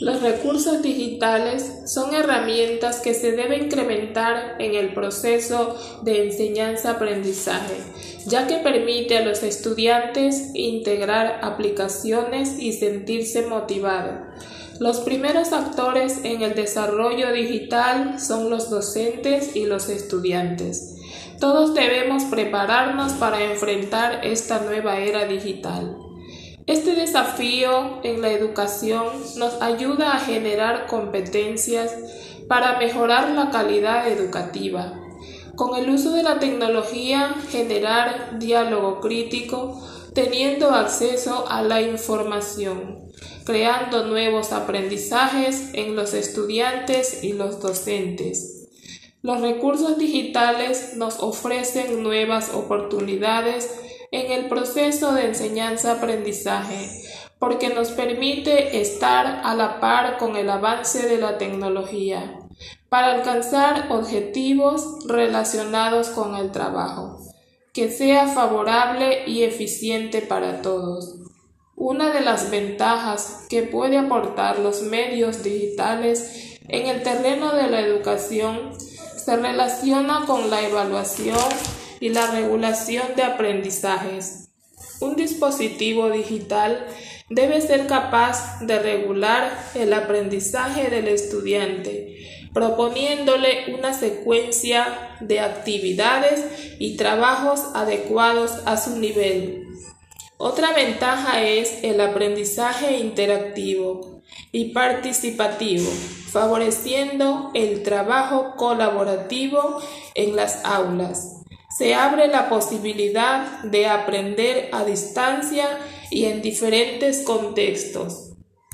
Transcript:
Los recursos digitales son herramientas que se deben incrementar en el proceso de enseñanza-aprendizaje, ya que permite a los estudiantes integrar aplicaciones y sentirse motivados. Los primeros actores en el desarrollo digital son los docentes y los estudiantes. Todos debemos prepararnos para enfrentar esta nueva era digital. Este desafío en la educación nos ayuda a generar competencias para mejorar la calidad educativa. Con el uso de la tecnología, generar diálogo crítico, teniendo acceso a la información, creando nuevos aprendizajes en los estudiantes y los docentes. Los recursos digitales nos ofrecen nuevas oportunidades en el proceso de enseñanza-aprendizaje, porque nos permite estar a la par con el avance de la tecnología para alcanzar objetivos relacionados con el trabajo, que sea favorable y eficiente para todos. Una de las ventajas que puede aportar los medios digitales en el terreno de la educación se relaciona con la evaluación y la regulación de aprendizajes. Un dispositivo digital debe ser capaz de regular el aprendizaje del estudiante, proponiéndole una secuencia de actividades y trabajos adecuados a su nivel. Otra ventaja es el aprendizaje interactivo y participativo, favoreciendo el trabajo colaborativo en las aulas se abre la posibilidad de aprender a distancia y en diferentes contextos.